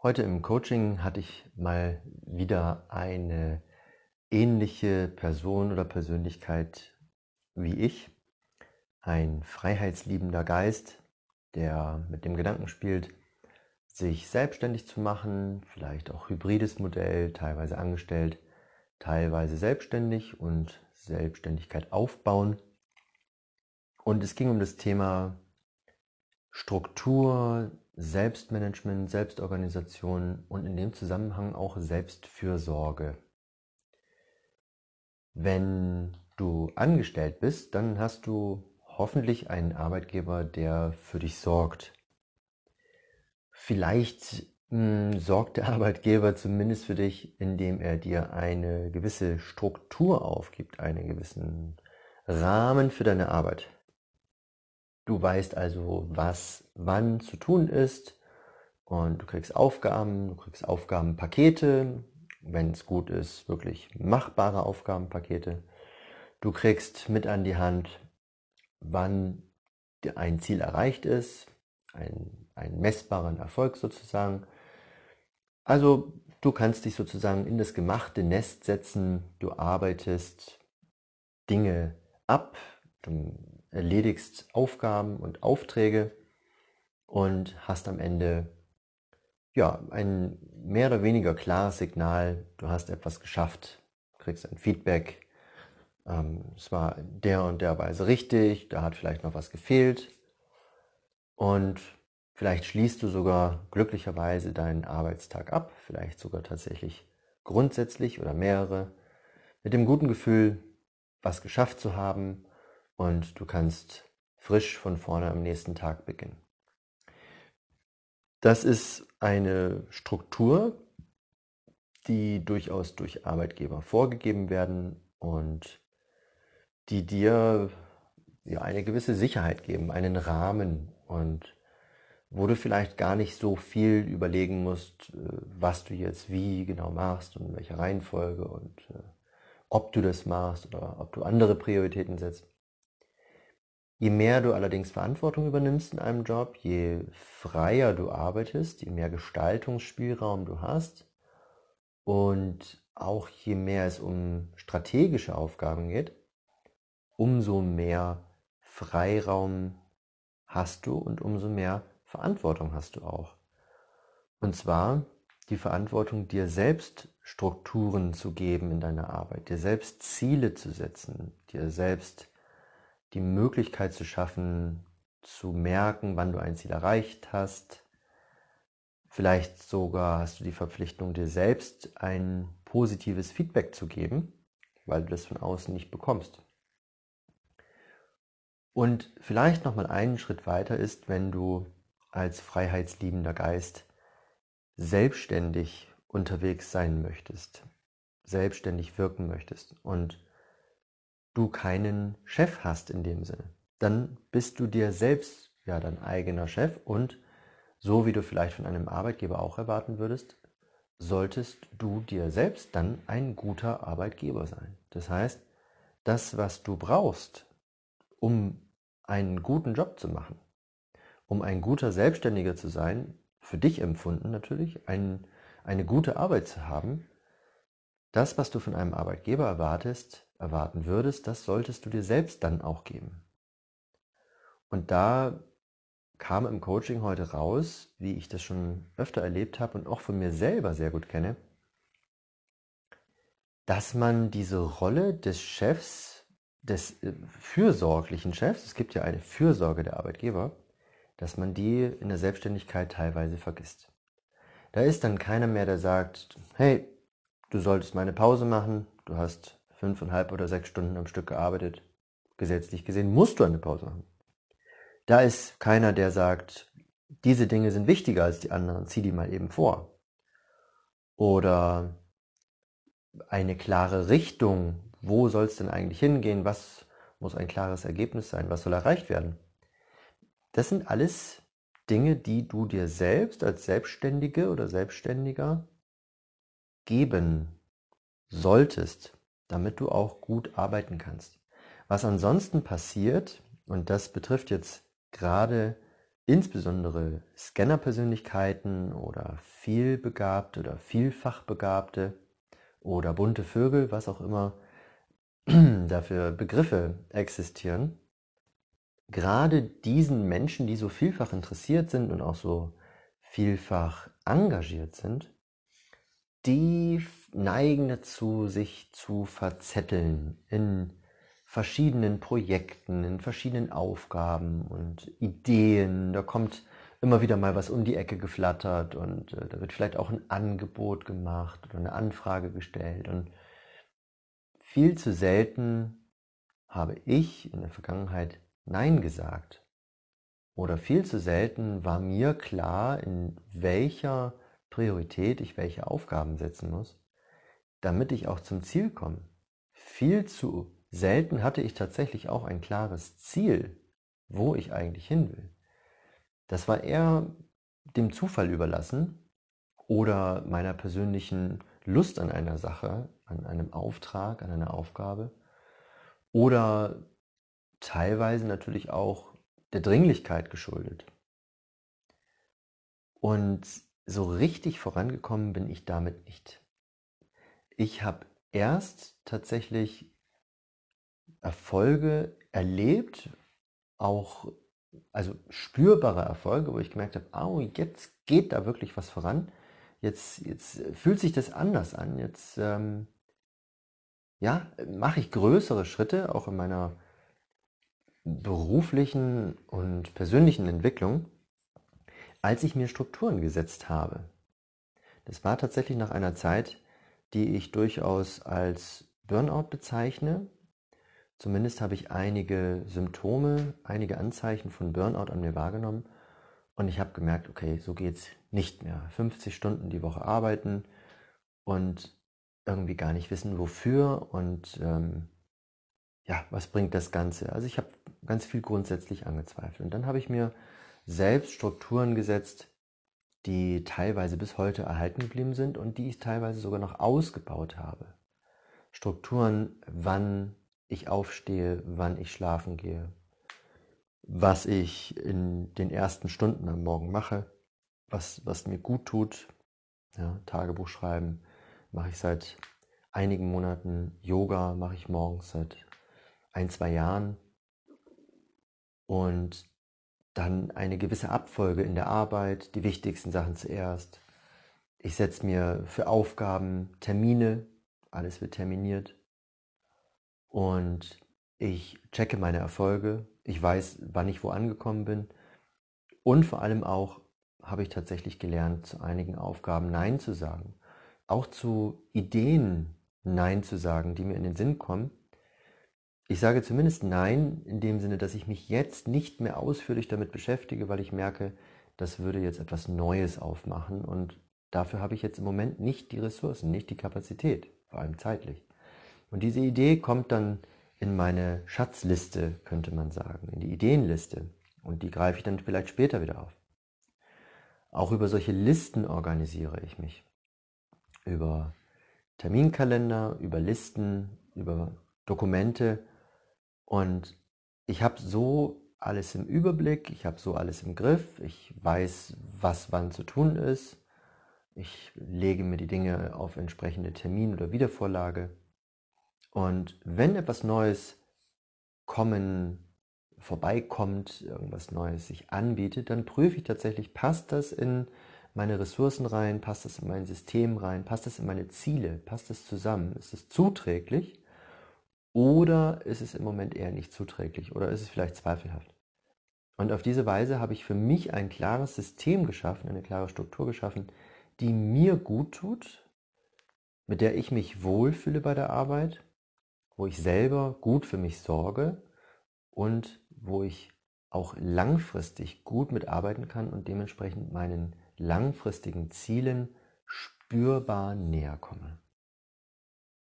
Heute im Coaching hatte ich mal wieder eine ähnliche Person oder Persönlichkeit wie ich. Ein freiheitsliebender Geist, der mit dem Gedanken spielt, sich selbstständig zu machen, vielleicht auch hybrides Modell, teilweise angestellt, teilweise selbstständig und Selbstständigkeit aufbauen. Und es ging um das Thema Struktur, Selbstmanagement, Selbstorganisation und in dem Zusammenhang auch Selbstfürsorge. Wenn du angestellt bist, dann hast du hoffentlich einen Arbeitgeber, der für dich sorgt. Vielleicht mh, hm, sorgt der Arbeitgeber zumindest für dich, indem er dir eine gewisse Struktur aufgibt, einen gewissen Rahmen für deine Arbeit. Du weißt also, was wann zu tun ist und du kriegst Aufgaben, du kriegst Aufgabenpakete, wenn es gut ist, wirklich machbare Aufgabenpakete. Du kriegst mit an die Hand, wann ein Ziel erreicht ist, ein, einen messbaren Erfolg sozusagen. Also du kannst dich sozusagen in das gemachte Nest setzen, du arbeitest Dinge ab, du erledigst Aufgaben und Aufträge und hast am Ende ja ein mehr oder weniger klares Signal, du hast etwas geschafft, kriegst ein Feedback, ähm, es war der und der Weise richtig, da hat vielleicht noch was gefehlt. Und vielleicht schließt du sogar glücklicherweise deinen Arbeitstag ab, vielleicht sogar tatsächlich grundsätzlich oder mehrere, mit dem guten Gefühl, was geschafft zu haben und du kannst frisch von vorne am nächsten Tag beginnen. Das ist eine Struktur, die durchaus durch Arbeitgeber vorgegeben werden und die dir ja, eine gewisse Sicherheit geben, einen Rahmen und wo du vielleicht gar nicht so viel überlegen musst, äh, was du jetzt wie genau machst und in welcher Reihenfolge und äh, ob du das machst oder ob du andere Prioritäten setzt. Je mehr du allerdings Verantwortung übernimmst in einem Job, je freier du arbeitest, je mehr Gestaltungsspielraum du hast und auch je mehr es um strategische Aufgaben geht, umso mehr Freiraum hast du und umso mehr Verantwortung hast du auch. Und zwar die Verantwortung, dir selbst Strukturen zu geben in deiner Arbeit, dir selbst Ziele zu setzen, dir selbst die Möglichkeit zu schaffen, zu merken, wann du ein Ziel erreicht hast. Vielleicht sogar hast du die Verpflichtung, dir selbst ein positives Feedback zu geben, weil du das von außen nicht bekommst. Und vielleicht noch mal einen Schritt weiter ist, wenn du als freiheitsliebender Geist selbstständig unterwegs sein möchtest, selbstständig wirken möchtest und du keinen Chef hast in dem Sinne. Dann bist du dir selbst ja dein eigener Chef und so wie du vielleicht von einem Arbeitgeber auch erwarten würdest, solltest du dir selbst dann ein guter Arbeitgeber sein. Das heißt, das, was du brauchst, um einen guten Job zu machen, um ein guter Selbstständiger zu sein, für dich empfunden natürlich, ein, eine gute Arbeit zu haben, das, was du von einem Arbeitgeber erwartest, erwarten würdest, das solltest du dir selbst dann auch geben. Und da kam im Coaching heute raus, wie ich das schon öfter erlebt habe und auch von mir selber sehr gut kenne, dass man diese Rolle des Chefs, des äh, fürsorglichen Chefs, es gibt ja eine Fürsorge der Arbeitgeber, dass man die in der Selbstständigkeit teilweise vergisst. Da ist dann keiner mehr, der sagt, hey, du solltest mal eine Pause machen, du hast fünfeinhalb oder sechs Stunden am Stück gearbeitet. Gesetzlich gesehen musst du eine Pause machen. Da ist keiner, der sagt, diese Dinge sind wichtiger als die anderen, zieh die mal eben vor. Oder eine klare Richtung, wo soll es denn eigentlich hingehen, was muss ein klares Ergebnis sein, was soll erreicht werden. Das sind alles Dinge, die du dir selbst als Selbstständige oder Selbstständiger geben solltest damit du auch gut arbeiten kannst. Was ansonsten passiert, und das betrifft jetzt gerade insbesondere Scannerpersönlichkeiten oder vielbegabte oder vielfachbegabte oder bunte Vögel, was auch immer dafür Begriffe existieren, gerade diesen Menschen, die so vielfach interessiert sind und auch so vielfach engagiert sind, die neigen dazu, sich zu verzetteln in verschiedenen Projekten, in verschiedenen Aufgaben und Ideen. Da kommt immer wieder mal was um die Ecke geflattert und äh, da wird vielleicht auch ein Angebot gemacht oder eine Anfrage gestellt. Und viel zu selten habe ich in der Vergangenheit Nein gesagt. Oder viel zu selten war mir klar, in welcher Priorität ich welche Aufgaben setzen muss, damit ich auch zum Ziel komme. Viel zu selten hatte ich tatsächlich auch ein klares Ziel, wo ich eigentlich hin will. Das war eher dem Zufall überlassen oder meiner persönlichen Lust an einer Sache, an einem Auftrag, an einer Aufgabe oder teilweise natürlich auch der Dringlichkeit geschuldet. Und so richtig vorangekommen bin ich damit nicht. Ich habe erst tatsächlich Erfolge erlebt, auch also spürbare Erfolge, wo ich gemerkt habe, oh, jetzt geht da wirklich was voran. Jetzt, jetzt fühlt sich das anders an. Jetzt ähm, ja, mache ich größere Schritte, auch in meiner beruflichen und persönlichen Entwicklung, als ich mir Strukturen gesetzt habe. Das war tatsächlich nach einer Zeit, die ich durchaus als Burnout bezeichne. Zumindest habe ich einige Symptome, einige Anzeichen von Burnout an mir wahrgenommen und ich habe gemerkt, okay, so geht es nicht mehr. 50 Stunden die Woche arbeiten und irgendwie gar nicht wissen, wofür und ähm, ja, was bringt das Ganze? Also ich habe ganz viel grundsätzlich angezweifelt. Und dann habe ich mir selbst Strukturen gesetzt, die teilweise bis heute erhalten geblieben sind und die ich teilweise sogar noch ausgebaut habe. Strukturen, wann ich aufstehe, wann ich schlafen gehe, was ich in den ersten Stunden am Morgen mache, was, was mir gut tut. Ja, Tagebuch schreiben mache ich seit einigen Monaten. Yoga mache ich morgens seit ein, zwei Jahren und dann eine gewisse Abfolge in der Arbeit, die wichtigsten Sachen zuerst. Ich setze mir für Aufgaben Termine, alles wird terminiert. Und ich checke meine Erfolge, ich weiß, wann ich wo angekommen bin. Und vor allem auch habe ich tatsächlich gelernt, zu einigen Aufgaben Nein zu sagen, auch zu Ideen Nein zu sagen, die mir in den Sinn kommen, ich sage zumindest Nein in dem Sinne, dass ich mich jetzt nicht mehr ausführlich damit beschäftige, weil ich merke, das würde jetzt etwas Neues aufmachen und dafür habe ich jetzt im Moment nicht die Ressourcen, nicht die Kapazität, vor allem zeitlich. Und diese Idee kommt dann in meine Schatzliste, könnte man sagen, in die Ideenliste und die greife ich dann vielleicht später wieder auf. Auch über solche Listen organisiere ich mich. Über Terminkalender, über Listen, über Dokumente, und ich habe so alles im Überblick, ich habe so alles im Griff, ich weiß, was wann zu tun ist. Ich lege mir die Dinge auf entsprechende Termin- oder Wiedervorlage. Und wenn etwas Neues kommen, vorbeikommt, irgendwas Neues sich anbietet, dann prüfe ich tatsächlich, passt das in meine Ressourcen rein, passt das in mein System rein, passt das in meine Ziele, passt das zusammen, ist es zuträglich oder ist es im Moment eher nicht zuträglich oder ist es vielleicht zweifelhaft? Und auf diese Weise habe ich für mich ein klares System geschaffen, eine klare Struktur geschaffen, die mir gut tut, mit der ich mich wohlfühle bei der Arbeit, wo ich selber gut für mich sorge und wo ich auch langfristig gut mitarbeiten kann und dementsprechend meinen langfristigen Zielen spürbar näher komme.